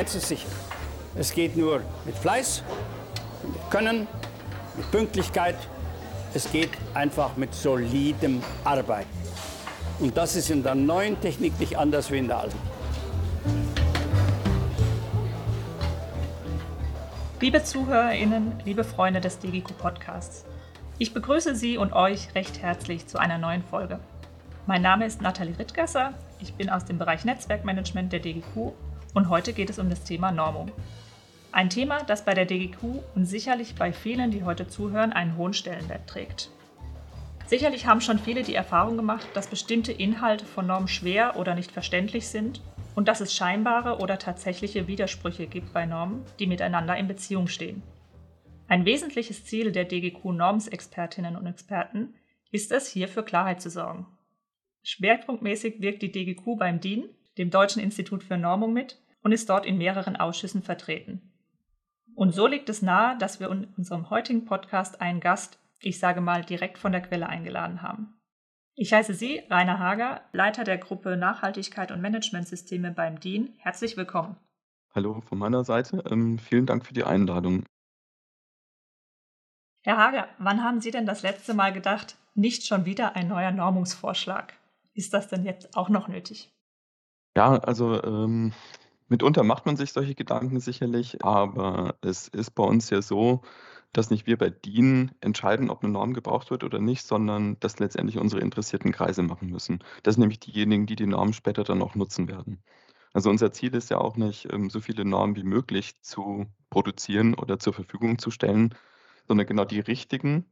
eins ist sicher. Es geht nur mit Fleiß, mit Können, mit Pünktlichkeit. Es geht einfach mit solidem Arbeiten. Und das ist in der neuen Technik nicht anders wie in der alten. Liebe ZuhörerInnen, liebe Freunde des DGQ Podcasts, ich begrüße Sie und euch recht herzlich zu einer neuen Folge. Mein Name ist Nathalie Rittgasser, ich bin aus dem Bereich Netzwerkmanagement der DGQ und heute geht es um das Thema Normung. Ein Thema, das bei der DGQ und sicherlich bei vielen, die heute zuhören, einen hohen Stellenwert trägt. Sicherlich haben schon viele die Erfahrung gemacht, dass bestimmte Inhalte von Normen schwer oder nicht verständlich sind und dass es scheinbare oder tatsächliche Widersprüche gibt bei Normen, die miteinander in Beziehung stehen. Ein wesentliches Ziel der DGQ Normsexpertinnen und Experten ist es, hier für Klarheit zu sorgen. Schwerpunktmäßig wirkt die DGQ beim DIN, dem Deutschen Institut für Normung, mit und ist dort in mehreren Ausschüssen vertreten. Und so liegt es nahe, dass wir in unserem heutigen Podcast einen Gast, ich sage mal, direkt von der Quelle eingeladen haben. Ich heiße Sie, Rainer Hager, Leiter der Gruppe Nachhaltigkeit und Managementsysteme beim DIN. Herzlich willkommen. Hallo von meiner Seite. Ähm, vielen Dank für die Einladung. Herr Hager, wann haben Sie denn das letzte Mal gedacht, nicht schon wieder ein neuer Normungsvorschlag? Ist das denn jetzt auch noch nötig? Ja, also ähm, Mitunter macht man sich solche Gedanken sicherlich, aber es ist bei uns ja so, dass nicht wir bei DIN entscheiden, ob eine Norm gebraucht wird oder nicht, sondern dass letztendlich unsere interessierten Kreise machen müssen. Das sind nämlich diejenigen, die die Norm später dann auch nutzen werden. Also unser Ziel ist ja auch nicht, ähm, so viele Normen wie möglich zu produzieren oder zur Verfügung zu stellen, sondern genau die richtigen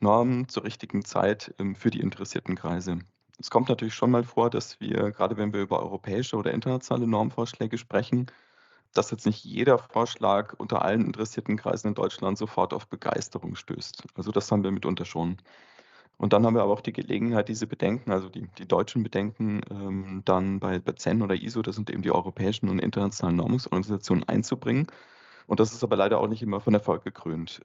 Normen zur richtigen Zeit ähm, für die interessierten Kreise. Es kommt natürlich schon mal vor, dass wir, gerade wenn wir über europäische oder internationale Normvorschläge sprechen, dass jetzt nicht jeder Vorschlag unter allen interessierten Kreisen in Deutschland sofort auf Begeisterung stößt. Also das haben wir mitunter schon. Und dann haben wir aber auch die Gelegenheit, diese Bedenken, also die, die deutschen Bedenken, ähm, dann bei, bei CEN oder ISO, das sind eben die europäischen und internationalen Normungsorganisationen, einzubringen. Und das ist aber leider auch nicht immer von Erfolg gekrönt.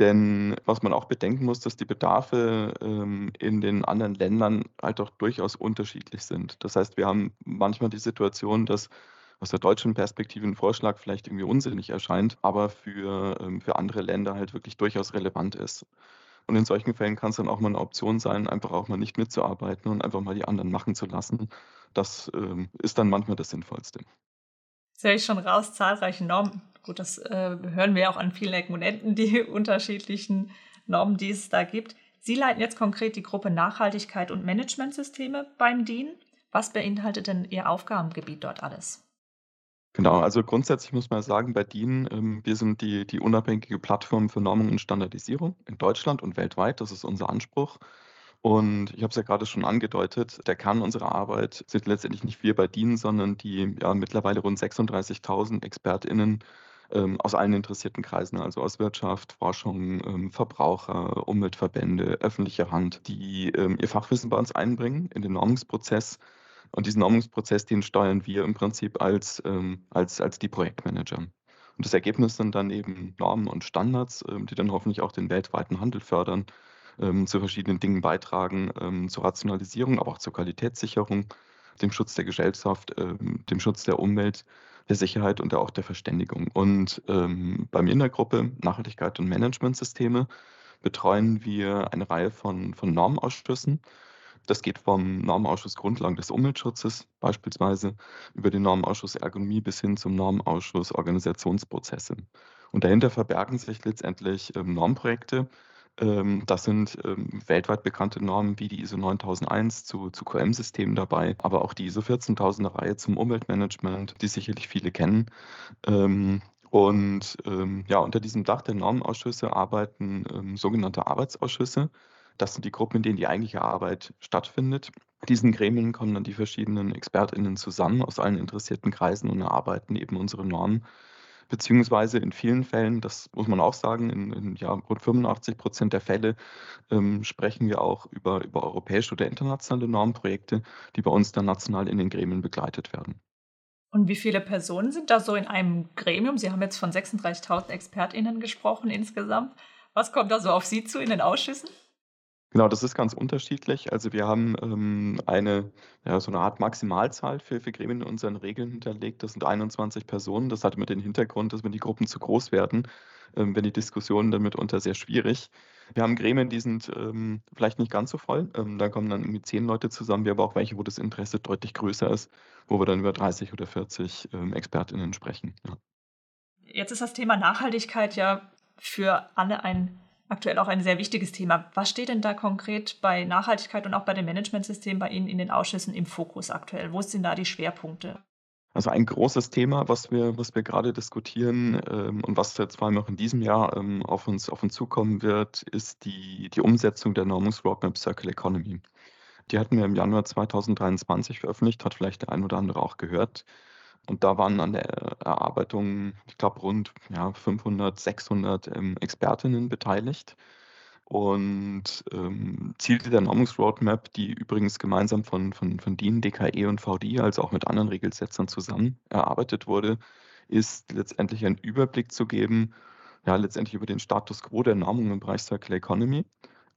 Denn was man auch bedenken muss, dass die Bedarfe ähm, in den anderen Ländern halt auch durchaus unterschiedlich sind. Das heißt, wir haben manchmal die Situation, dass aus der deutschen Perspektive ein Vorschlag vielleicht irgendwie unsinnig erscheint, aber für, ähm, für andere Länder halt wirklich durchaus relevant ist. Und in solchen Fällen kann es dann auch mal eine Option sein, einfach auch mal nicht mitzuarbeiten und einfach mal die anderen machen zu lassen. Das ähm, ist dann manchmal das Sinnvollste. Höre ich schon raus, zahlreiche Normen Gut, das äh, hören wir auch an vielen Exponenten, die unterschiedlichen Normen, die es da gibt. Sie leiten jetzt konkret die Gruppe Nachhaltigkeit und Managementsysteme beim DIN. Was beinhaltet denn Ihr Aufgabengebiet dort alles? Genau, also grundsätzlich muss man sagen, bei DIN, ähm, wir sind die, die unabhängige Plattform für Normung und Standardisierung in Deutschland und weltweit. Das ist unser Anspruch. Und ich habe es ja gerade schon angedeutet, der Kern unserer Arbeit sind letztendlich nicht wir bei DIN, sondern die ja, mittlerweile rund 36.000 ExpertInnen ähm, aus allen interessierten Kreisen, also aus Wirtschaft, Forschung, ähm, Verbraucher, Umweltverbände, öffentliche Hand, die ähm, ihr Fachwissen bei uns einbringen in den Normungsprozess. Und diesen Normungsprozess, den steuern wir im Prinzip als, ähm, als, als die Projektmanager. Und das Ergebnis sind dann eben Normen und Standards, ähm, die dann hoffentlich auch den weltweiten Handel fördern, ähm, zu verschiedenen Dingen beitragen, zur Rationalisierung, aber auch zur Qualitätssicherung, dem Schutz der Gesellschaft, dem Schutz der Umwelt der Sicherheit und auch der Verständigung. Und ähm, bei mir in der Gruppe Nachhaltigkeit und Managementsysteme betreuen wir eine Reihe von, von Normausschüssen. Das geht vom Normausschuss Grundlagen des Umweltschutzes beispielsweise über den Normausschuss Ergonomie bis hin zum Normausschuss Organisationsprozesse. Und dahinter verbergen sich letztendlich ähm, Normprojekte, das sind ähm, weltweit bekannte Normen wie die ISO 9001 zu, zu QM-Systemen dabei, aber auch die ISO 14000er Reihe zum Umweltmanagement, die sicherlich viele kennen. Ähm, und ja, unter diesem Dach der Normenausschüsse arbeiten sogenannte Arbeitsausschüsse. Das sind die Gruppen, in denen die eigentliche Arbeit stattfindet. Diesen Gremien kommen dann die verschiedenen ExpertInnen zusammen aus allen interessierten Kreisen und erarbeiten eben unsere Normen beziehungsweise in vielen Fällen, das muss man auch sagen, in, in ja, rund 85 Prozent der Fälle ähm, sprechen wir auch über, über europäische oder internationale Normprojekte, die bei uns dann national in den Gremien begleitet werden. Und wie viele Personen sind da so in einem Gremium? Sie haben jetzt von 36.000 ExpertInnen gesprochen insgesamt. Was kommt da so auf Sie zu in den Ausschüssen? Genau, das ist ganz unterschiedlich. Also wir haben ähm, eine, ja, so eine Art Maximalzahl für, für Gremien in unseren Regeln hinterlegt. Das sind 21 Personen. Das hat mit dem Hintergrund, dass wenn die Gruppen zu groß werden, ähm, werden die Diskussionen dann mitunter sehr schwierig. Wir haben Gremien, die sind ähm, vielleicht nicht ganz so voll. Ähm, da kommen dann irgendwie zehn Leute zusammen. Wir haben aber auch welche, wo das Interesse deutlich größer ist, wo wir dann über 30 oder 40 ähm, ExpertInnen sprechen. Ja. Jetzt ist das Thema Nachhaltigkeit ja für alle ein aktuell auch ein sehr wichtiges Thema. Was steht denn da konkret bei Nachhaltigkeit und auch bei dem Managementsystem bei Ihnen in den Ausschüssen im Fokus aktuell? Wo sind da die Schwerpunkte? Also ein großes Thema, was wir, was wir gerade diskutieren ähm, und was jetzt vor allem auch in diesem Jahr ähm, auf, uns, auf uns zukommen wird, ist die, die Umsetzung der Normungsroadmap Circle Economy. Die hatten wir im Januar 2023 veröffentlicht, hat vielleicht der ein oder andere auch gehört. Und da waren an der Erarbeitung, ich glaube, rund ja, 500, 600 ähm, Expertinnen beteiligt. Und ähm, Ziel der Normungsroadmap, die übrigens gemeinsam von, von, von DIN, DKE und VD, also auch mit anderen Regelsetzern zusammen erarbeitet wurde, ist letztendlich einen Überblick zu geben, ja, letztendlich über den Status quo der Normung im Bereich Circular Economy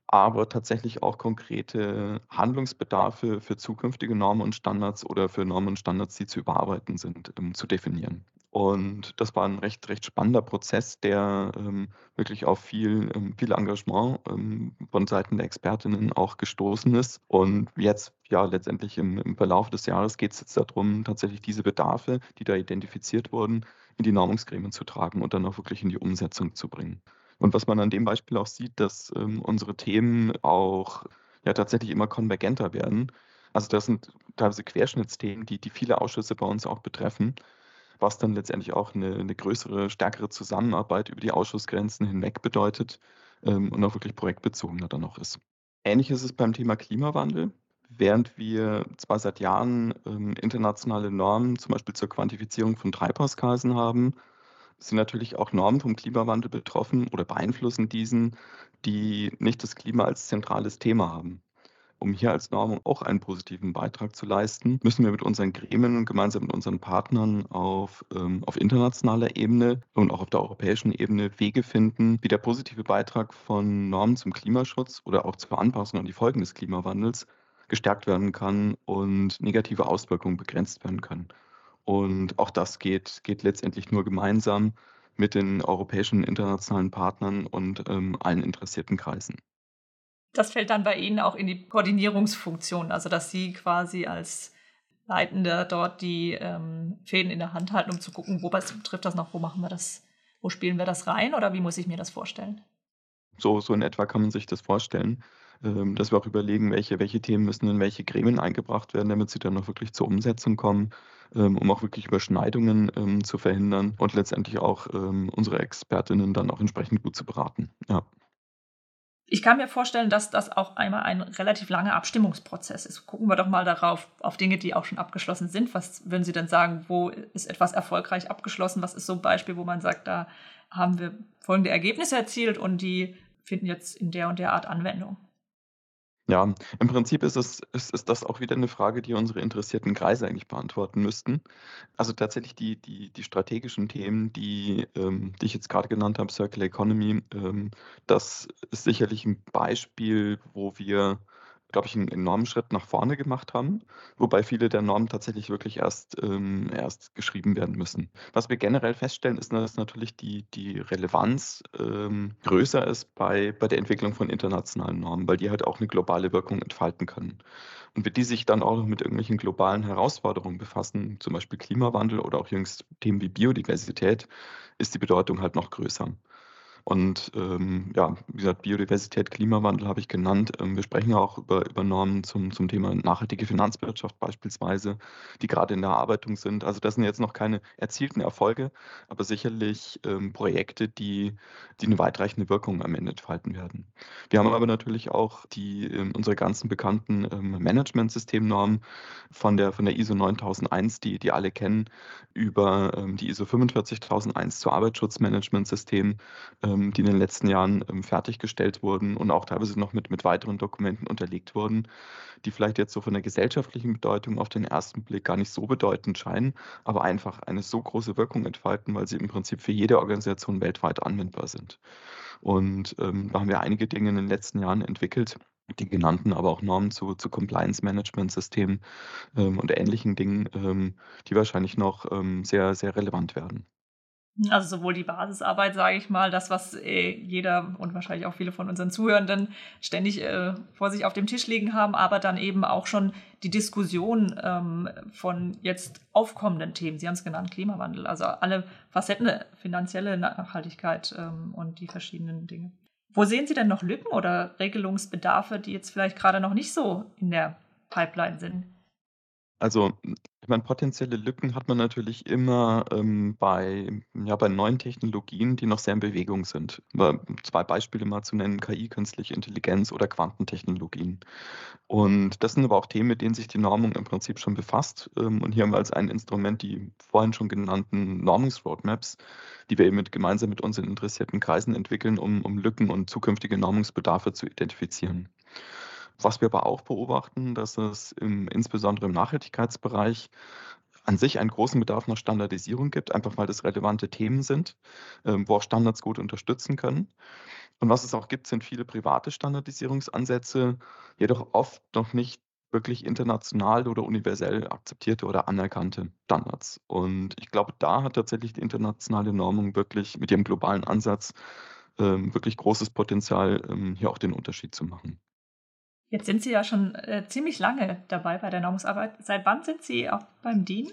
aber tatsächlich auch konkrete Handlungsbedarfe für zukünftige Normen und Standards oder für Normen und Standards, die zu überarbeiten sind, ähm, zu definieren. Und das war ein recht, recht spannender Prozess, der ähm, wirklich auf viel, ähm, viel Engagement ähm, von Seiten der Expertinnen auch gestoßen ist. Und jetzt, ja, letztendlich im, im Verlauf des Jahres geht es jetzt darum, tatsächlich diese Bedarfe, die da identifiziert wurden, in die Normungsgremien zu tragen und dann auch wirklich in die Umsetzung zu bringen. Und was man an dem Beispiel auch sieht, dass ähm, unsere Themen auch ja tatsächlich immer konvergenter werden. Also das sind teilweise Querschnittsthemen, die, die viele Ausschüsse bei uns auch betreffen, was dann letztendlich auch eine, eine größere, stärkere Zusammenarbeit über die Ausschussgrenzen hinweg bedeutet ähm, und auch wirklich projektbezogener dann auch ist. Ähnlich ist es beim Thema Klimawandel. Während wir zwar seit Jahren ähm, internationale Normen, zum Beispiel zur Quantifizierung von Treibhausgasen haben, sind natürlich auch Normen vom Klimawandel betroffen oder beeinflussen diesen, die nicht das Klima als zentrales Thema haben. Um hier als Norm auch einen positiven Beitrag zu leisten, müssen wir mit unseren Gremien und gemeinsam mit unseren Partnern auf, ähm, auf internationaler Ebene und auch auf der europäischen Ebene Wege finden, wie der positive Beitrag von Normen zum Klimaschutz oder auch zur Anpassung an die Folgen des Klimawandels gestärkt werden kann und negative Auswirkungen begrenzt werden können. Und auch das geht, geht letztendlich nur gemeinsam mit den europäischen internationalen Partnern und ähm, allen interessierten Kreisen. Das fällt dann bei Ihnen auch in die Koordinierungsfunktion, also dass Sie quasi als Leitender dort die ähm, Fäden in der Hand halten, um zu gucken, wo was trifft das noch, wo machen wir das, wo spielen wir das rein oder wie muss ich mir das vorstellen? So, so in etwa kann man sich das vorstellen, ähm, dass wir auch überlegen, welche, welche Themen müssen in welche Gremien eingebracht werden, damit sie dann noch wirklich zur Umsetzung kommen um auch wirklich Überschneidungen ähm, zu verhindern und letztendlich auch ähm, unsere Expertinnen dann auch entsprechend gut zu beraten. Ja. Ich kann mir vorstellen, dass das auch einmal ein relativ langer Abstimmungsprozess ist. Gucken wir doch mal darauf, auf Dinge, die auch schon abgeschlossen sind. Was würden Sie denn sagen, wo ist etwas erfolgreich abgeschlossen? Was ist so ein Beispiel, wo man sagt, da haben wir folgende Ergebnisse erzielt und die finden jetzt in der und der Art Anwendung? Ja, im Prinzip ist es ist ist das auch wieder eine Frage, die unsere interessierten Kreise eigentlich beantworten müssten. Also tatsächlich die die die strategischen Themen, die, ähm die ich jetzt gerade genannt habe, Circular Economy, ähm, das ist sicherlich ein Beispiel, wo wir glaube ich, einen enormen Schritt nach vorne gemacht haben, wobei viele der Normen tatsächlich wirklich erst, ähm, erst geschrieben werden müssen. Was wir generell feststellen, ist, dass natürlich die, die Relevanz ähm, größer ist bei, bei der Entwicklung von internationalen Normen, weil die halt auch eine globale Wirkung entfalten können. Und wenn die sich dann auch noch mit irgendwelchen globalen Herausforderungen befassen, zum Beispiel Klimawandel oder auch jüngst Themen wie Biodiversität, ist die Bedeutung halt noch größer. Und ähm, ja, wie gesagt, Biodiversität, Klimawandel habe ich genannt. Ähm, wir sprechen auch über, über Normen zum, zum Thema nachhaltige Finanzwirtschaft beispielsweise, die gerade in der Erarbeitung sind. Also das sind jetzt noch keine erzielten Erfolge, aber sicherlich ähm, Projekte, die, die eine weitreichende Wirkung am Ende entfalten werden. Wir haben aber natürlich auch die, ähm, unsere ganzen bekannten ähm, Management-Systemnormen von der, von der ISO 9001, die, die alle kennen, über ähm, die ISO 45001 zu Arbeitsschutzmanagementsystem ähm, die in den letzten Jahren ähm, fertiggestellt wurden und auch teilweise noch mit, mit weiteren Dokumenten unterlegt wurden, die vielleicht jetzt so von der gesellschaftlichen Bedeutung auf den ersten Blick gar nicht so bedeutend scheinen, aber einfach eine so große Wirkung entfalten, weil sie im Prinzip für jede Organisation weltweit anwendbar sind. Und ähm, da haben wir einige Dinge in den letzten Jahren entwickelt, die genannten, aber auch Normen zu zu Compliance-Management-Systemen, ähm, und ähnlichen Dingen, ähm, die wahrscheinlich noch, ähm, sehr, sehr relevant werden. Also sowohl die Basisarbeit, sage ich mal, das, was äh, jeder und wahrscheinlich auch viele von unseren Zuhörenden ständig äh, vor sich auf dem Tisch liegen haben, aber dann eben auch schon die Diskussion ähm, von jetzt aufkommenden Themen. Sie haben es genannt, Klimawandel, also alle Facetten, finanzielle Nachhaltigkeit ähm, und die verschiedenen Dinge. Wo sehen Sie denn noch Lücken oder Regelungsbedarfe, die jetzt vielleicht gerade noch nicht so in der Pipeline sind? Also, ich meine, potenzielle Lücken hat man natürlich immer, ähm, bei ja, bei neuen Technologien, die noch sehr in Bewegung sind. Aber zwei Beispiele mal zu nennen: KI, künstliche Intelligenz oder Quantentechnologien. Und das sind aber auch Themen, mit denen sich die Normung im Prinzip schon befasst. Ähm, und hier haben wir als ein Instrument die vorhin schon genannten Normungsroadmaps, die wir eben mit gemeinsam mit unseren interessierten Kreisen entwickeln, um um Lücken und zukünftige Normungsbedarfe zu identifizieren. Was wir aber auch beobachten, dass es im insbesondere im Nachhaltigkeitsbereich an sich einen großen Bedarf nach Standardisierung gibt, einfach weil das relevante Themen sind, ähm, wo auch Standards gut unterstützen können. Und was es auch gibt, sind viele private Standardisierungsansätze, jedoch oft noch nicht wirklich international oder universell akzeptierte oder anerkannte Standards. Und ich glaube, da hat tatsächlich die internationale Normung wirklich mit ihrem globalen Ansatz ähm, wirklich großes Potenzial, ähm, hier auch den Unterschied zu machen. Jetzt sind Sie ja schon äh, ziemlich lange dabei bei der Normungsarbeit. Seit wann sind Sie auch beim DIN?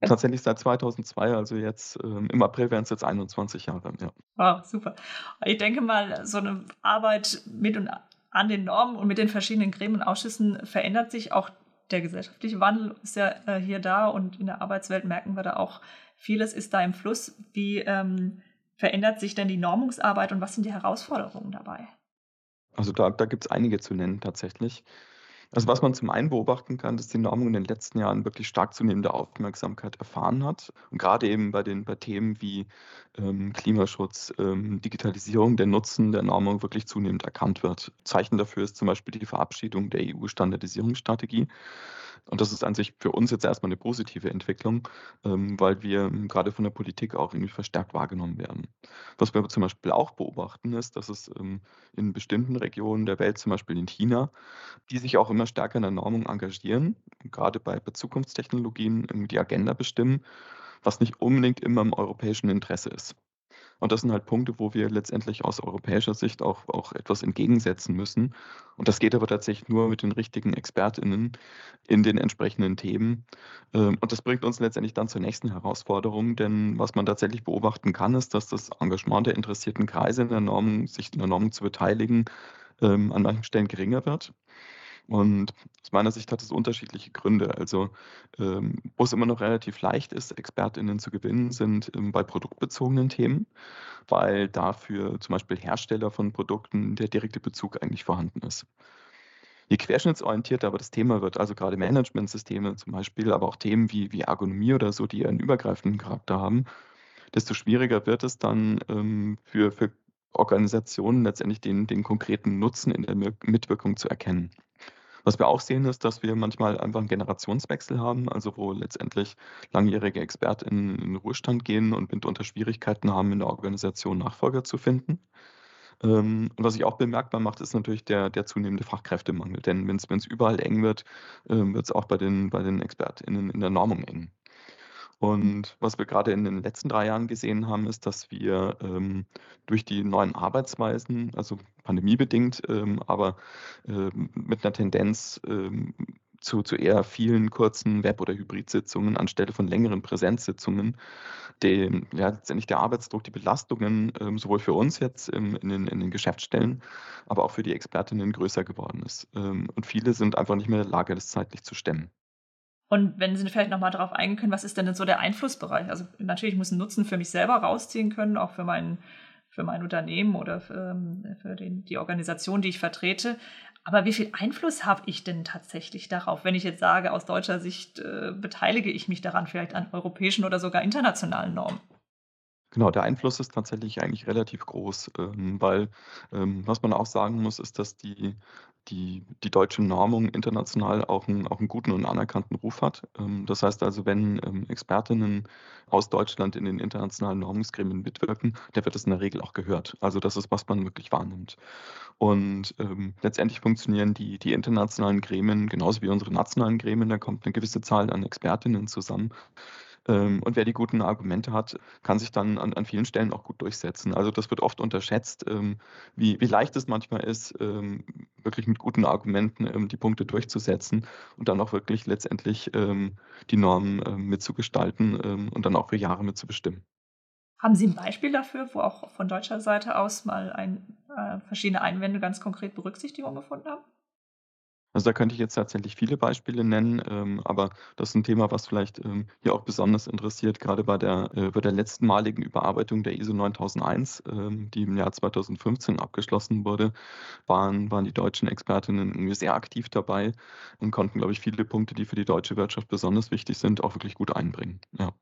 Tatsächlich seit 2002, also jetzt ähm, im April wären es jetzt 21 Jahre. Ja. Wow, super. Ich denke mal, so eine Arbeit mit und an den Normen und mit den verschiedenen Gremien und Ausschüssen verändert sich auch der gesellschaftliche Wandel ist ja äh, hier da und in der Arbeitswelt merken wir da auch, vieles ist da im Fluss. Wie ähm, verändert sich denn die Normungsarbeit und was sind die Herausforderungen dabei? Also da da es einige zu nennen tatsächlich. Also, was man zum einen beobachten kann, dass die Normung in den letzten Jahren wirklich stark zunehmende Aufmerksamkeit erfahren hat und gerade eben bei den bei Themen wie, ähm, Klimaschutz, ähm, Digitalisierung, der Nutzen der Normung wirklich zunehmend erkannt wird. Zeichen dafür ist zum Beispiel die Verabschiedung der EU-Standardisierungsstrategie. Und das ist an sich für uns jetzt erstmal eine positive Entwicklung, ähm, weil wir gerade von der Politik auch irgendwie verstärkt wahrgenommen werden. Was wir zum Beispiel auch beobachten, ist, dass es ähm, in bestimmten Regionen der Welt, zum Beispiel in China, die sich auch immer stärker in der Normung engagieren, gerade bei Zukunftstechnologien die Agenda bestimmen, was nicht unbedingt immer im europäischen Interesse ist. Und das sind halt Punkte, wo wir letztendlich aus europäischer Sicht auch, auch etwas entgegensetzen müssen. Und das geht aber tatsächlich nur mit den richtigen ExpertInnen in den entsprechenden Themen. Ähm, und das bringt uns letztendlich dann zur nächsten Herausforderung, denn was man tatsächlich beobachten kann, ist, dass das Engagement der interessierten Kreise in der Normung, sich in der Normung zu beteiligen, ähm, an manchen Stellen geringer wird. Und aus meiner Sicht hat es unterschiedliche Gründe. Also, ähm, wo es immer noch relativ leicht ist, ExpertInnen zu gewinnen, sind ähm, bei produktbezogenen Themen, weil dafür zum Beispiel Hersteller von Produkten der direkte Bezug eigentlich vorhanden ist. Je querschnittsorientierter aber das Thema wird, also gerade Managementsysteme zum Beispiel, aber auch Themen wie, wie Ergonomie oder so, die einen übergreifenden Charakter haben, desto schwieriger wird es dann ähm, für, für Organisationen letztendlich den, den konkreten Nutzen in der Mitwirkung zu erkennen. Was wir auch sehen, ist, dass wir manchmal einfach einen Generationswechsel haben, also wo letztendlich langjährige ExpertInnen in den Ruhestand gehen und mitunter Schwierigkeiten haben, in der Organisation Nachfolger zu finden. Ähm, und was sich auch bemerkbar macht, ist natürlich der, der zunehmende Fachkräftemangel. Denn wenn es überall eng wird, ähm, wird es auch bei den, bei den ExpertInnen in der Normung eng. Und was wir gerade in den letzten drei Jahren gesehen haben, ist, dass wir ähm, durch die neuen Arbeitsweisen, also pandemiebedingt, ähm, aber ähm, mit einer Tendenz ähm, zu, zu eher vielen kurzen Web- oder Hybridsitzungen anstelle von längeren Präsenzsitzungen, den, ja, letztendlich der Arbeitsdruck, die Belastungen ähm, sowohl für uns jetzt im, in, den, in den Geschäftsstellen, aber auch für die Expertinnen größer geworden ist. Ähm, und viele sind einfach nicht mehr in der Lage, das zeitlich zu stemmen. Und wenn Sie vielleicht nochmal darauf eingehen können, was ist denn so der Einflussbereich? Also natürlich muss ein Nutzen für mich selber rausziehen können, auch für mein, für mein Unternehmen oder für, ähm, für den, die Organisation, die ich vertrete. Aber wie viel Einfluss habe ich denn tatsächlich darauf, wenn ich jetzt sage, aus deutscher Sicht äh, beteilige ich mich daran, vielleicht an europäischen oder sogar internationalen Normen? Genau, der Einfluss ist tatsächlich eigentlich relativ groß, ähm, weil, ähm, was man auch sagen muss, ist, dass die die die deutsche Normung international auch einen auch 'n guten und anerkannten Ruf hat. Ähm, das heißt also, wenn, ähm, Expertinnen aus Deutschland in den internationalen Normungsgremien mitwirken, dann wird das in der Regel auch gehört. Also, das ist, was man wirklich wahrnimmt. Und, ähm, letztendlich funktionieren die die internationalen Gremien genauso wie unsere nationalen Gremien. Da kommt eine gewisse Zahl an Expertinnen zusammen. Ähm, und wer die guten Argumente hat, kann sich dann an, an vielen Stellen auch gut durchsetzen. Also das wird oft unterschätzt, ähm, wie, wie leicht es manchmal ist, ähm, wirklich mit guten Argumenten die Punkte durchzusetzen und dann auch wirklich letztendlich die Normen mitzugestalten und dann auch für Jahre mitzubestimmen. Haben Sie ein Beispiel dafür, wo auch von deutscher Seite aus mal ein, äh, verschiedene Einwände ganz konkret Berücksichtigung gefunden haben? Also, da könnte ich jetzt tatsächlich viele Beispiele nennen, ähm, aber das ist ein Thema, was vielleicht, ähm, hier auch besonders interessiert, gerade bei der äh, bei der letztmaligen Überarbeitung der ISO 9001, ähm, die im Jahr 2015 abgeschlossen wurde, waren waren die deutschen Expertinnen irgendwie sehr aktiv dabei und konnten, glaube ich, viele Punkte, die für die deutsche Wirtschaft besonders wichtig sind, auch wirklich gut einbringen. Ja.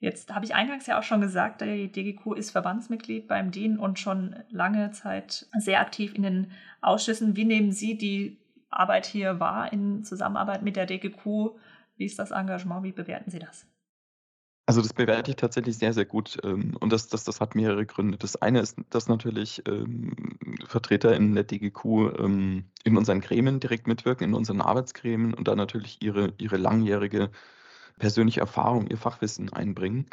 Jetzt habe ich eingangs ja auch schon gesagt, die DGQ ist Verbandsmitglied beim DIN und schon lange Zeit sehr aktiv in den Ausschüssen. Wie nehmen Sie die Arbeit hier war in Zusammenarbeit mit der DGQ. Wie ist das Engagement? Wie bewerten Sie das? Also das bewerte ich tatsächlich sehr, sehr gut. Ähm, und das, das, das hat mehrere Gründe. Das eine ist, dass natürlich ähm, Vertreter in der DGQ ähm, in unseren Gremien direkt mitwirken, in unseren Arbeitsgremien und dann natürlich ihre, ihre langjährige persönliche Erfahrung, ihr Fachwissen einbringen.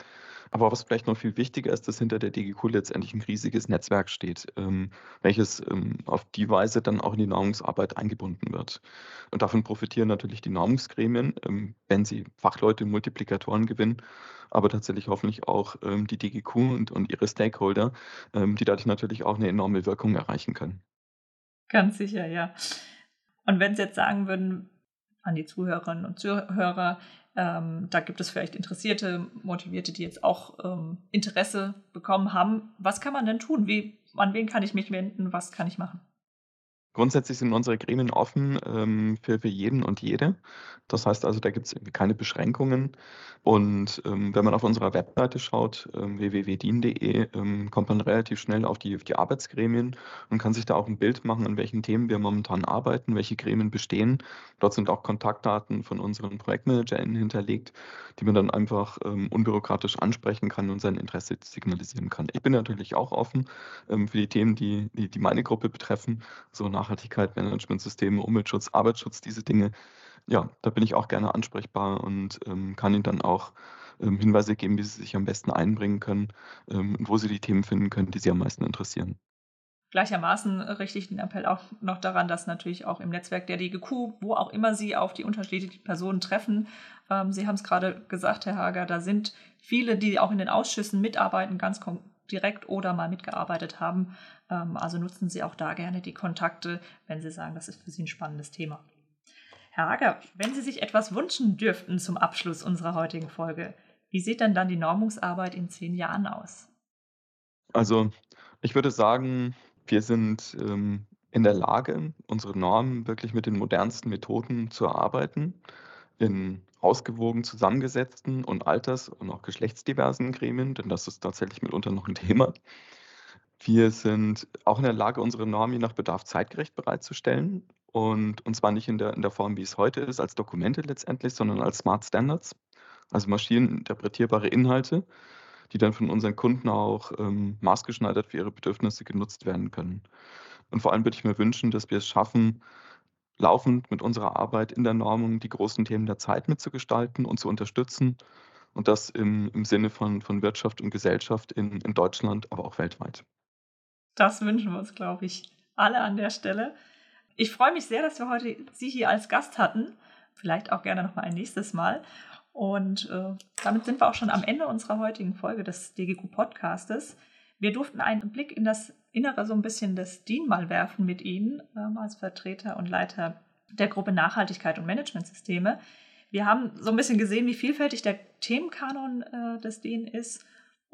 Aber was vielleicht noch viel wichtiger ist, dass hinter der DGQ letztendlich ein riesiges Netzwerk steht, ähm, welches ähm, auf die Weise dann auch in die Normungsarbeit eingebunden wird. Und davon profitieren natürlich die Normungsgremien, ähm, wenn sie Fachleute, Multiplikatoren gewinnen, aber tatsächlich hoffentlich auch die DGQ und, und ihre Stakeholder, die dadurch natürlich auch eine enorme Wirkung erreichen können. Ganz sicher, ja. Und wenn Sie jetzt sagen würden, an die Zuhörerinnen und Zuhörer, ähm, da gibt es vielleicht Interessierte, Motivierte, die jetzt auch ähm, Interesse bekommen haben. Was kann man denn tun? Wie, an wen kann ich mich wenden? Was kann ich machen? Grundsätzlich sind unsere Gremien offen ähm, für, für jeden und jede. Das heißt also, da gibt es keine Beschränkungen. Und ähm, wenn man auf unserer Webseite schaut, ähm, www.dien.de, ähm, kommt man relativ schnell auf die, auf die Arbeitsgremien und kann sich da auch ein Bild machen, an welchen Themen wir momentan arbeiten, welche Gremien bestehen. Dort sind auch Kontaktdaten von unseren ProjektmanagerInnen hinterlegt, die man dann einfach ähm, unbürokratisch ansprechen kann und sein Interesse signalisieren kann. Ich bin natürlich auch offen ähm, für die Themen, die, die, die meine Gruppe betreffen, so nach Nachhaltigkeit, Managementsysteme, Umweltschutz, Arbeitsschutz, diese Dinge. Ja, da bin ich auch gerne ansprechbar und ähm, kann Ihnen dann auch ähm, Hinweise geben, wie Sie sich am besten einbringen können ähm, und wo Sie die Themen finden können, die Sie am meisten interessieren. Gleichermaßen richte ich den Appell auch noch daran, dass natürlich auch im Netzwerk der DGQ, wo auch immer Sie auf die unterschiedlichen Personen treffen, ähm, Sie haben es gerade gesagt, Herr Hager, da sind viele, die auch in den Ausschüssen mitarbeiten, ganz direkt oder mal mitgearbeitet haben. Ähm, also nutzen Sie auch da gerne die Kontakte, wenn Sie sagen, das ist für Sie ein spannendes Thema. Herr Hager, wenn Sie sich etwas wünschen dürften zum Abschluss unserer heutigen Folge, wie sieht denn dann die Normungsarbeit in zehn Jahren aus? Also ich würde sagen, wir sind ähm, in der Lage, unsere Normen wirklich mit den modernsten Methoden zu erarbeiten, in ausgewogen zusammengesetzten und alters- und auch geschlechtsdiversen Gremien, denn das ist tatsächlich mitunter noch ein Thema. Wir sind auch in der Lage, unsere Normen je nach Bedarf zeitgerecht bereitzustellen und und zwar nicht in der in der Form, wie es heute ist, als Dokumente letztendlich, sondern als Smart Standards, also maschineninterpretierbare Inhalte, die dann von unseren Kunden auch, ähm, maßgeschneidert für ihre Bedürfnisse genutzt werden können. Und vor allem würde ich mir wünschen, dass wir es schaffen, laufend mit unserer Arbeit in der Normung die großen Themen der Zeit mitzugestalten und zu unterstützen und das im im Sinne von von Wirtschaft und Gesellschaft in in Deutschland, aber auch weltweit. Das wünschen wir uns, glaube ich, alle an der Stelle. Ich freue mich sehr, dass wir heute Sie hier als Gast hatten. Vielleicht auch gerne noch mal ein nächstes Mal. Und äh, damit sind wir auch schon am Ende unserer heutigen Folge des DGQ Podcastes. Wir durften einen Blick in das Innere so ein bisschen des DIN mal werfen mit Ihnen ähm, als Vertreter und Leiter der Gruppe Nachhaltigkeit und Managementsysteme. Wir haben so ein bisschen gesehen, wie vielfältig der Themenkanon äh, des DIN ist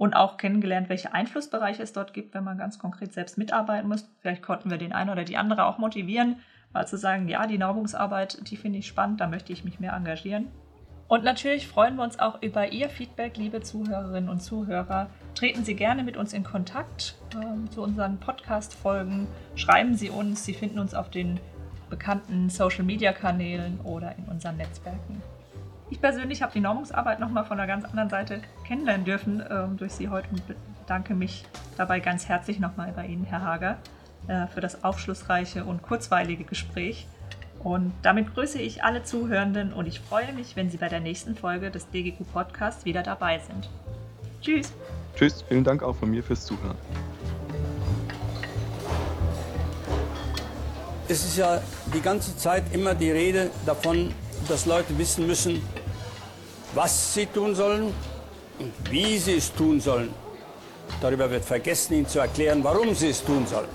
und auch kennengelernt, welche Einflussbereiche es dort gibt, wenn man ganz konkret selbst mitarbeiten muss. Vielleicht konnten wir den einen oder die andere auch motivieren, mal zu sagen, ja, die Normungsarbeit, die finde ich spannend, da möchte ich mich mehr engagieren. Und natürlich freuen wir uns auch über Ihr Feedback, liebe Zuhörerinnen und Zuhörer. Treten Sie gerne mit uns in Kontakt äh, zu unseren Podcast-Folgen. Schreiben Sie uns. Sie finden uns auf den bekannten Social-Media-Kanälen oder in unseren Netzwerken. Ich persönlich habe die Normungsarbeit nochmal von einer ganz anderen Seite kennenlernen dürfen ähm, durch Sie heute und bedanke mich dabei ganz herzlich nochmal bei Ihnen, Herr Hager, äh, für das aufschlussreiche und kurzweilige Gespräch. Und damit grüße ich alle Zuhörenden und ich freue mich, wenn Sie bei der nächsten Folge des DGQ Podcasts wieder dabei sind. Tschüss. Tschüss, vielen Dank auch von mir fürs Zuhören. Es ist ja die ganze Zeit immer die Rede davon, dass Leute wissen müssen, was sie tun sollen und wie sie es tun sollen. Darüber wird vergessen, ihnen zu erklären, warum sie es tun sollen.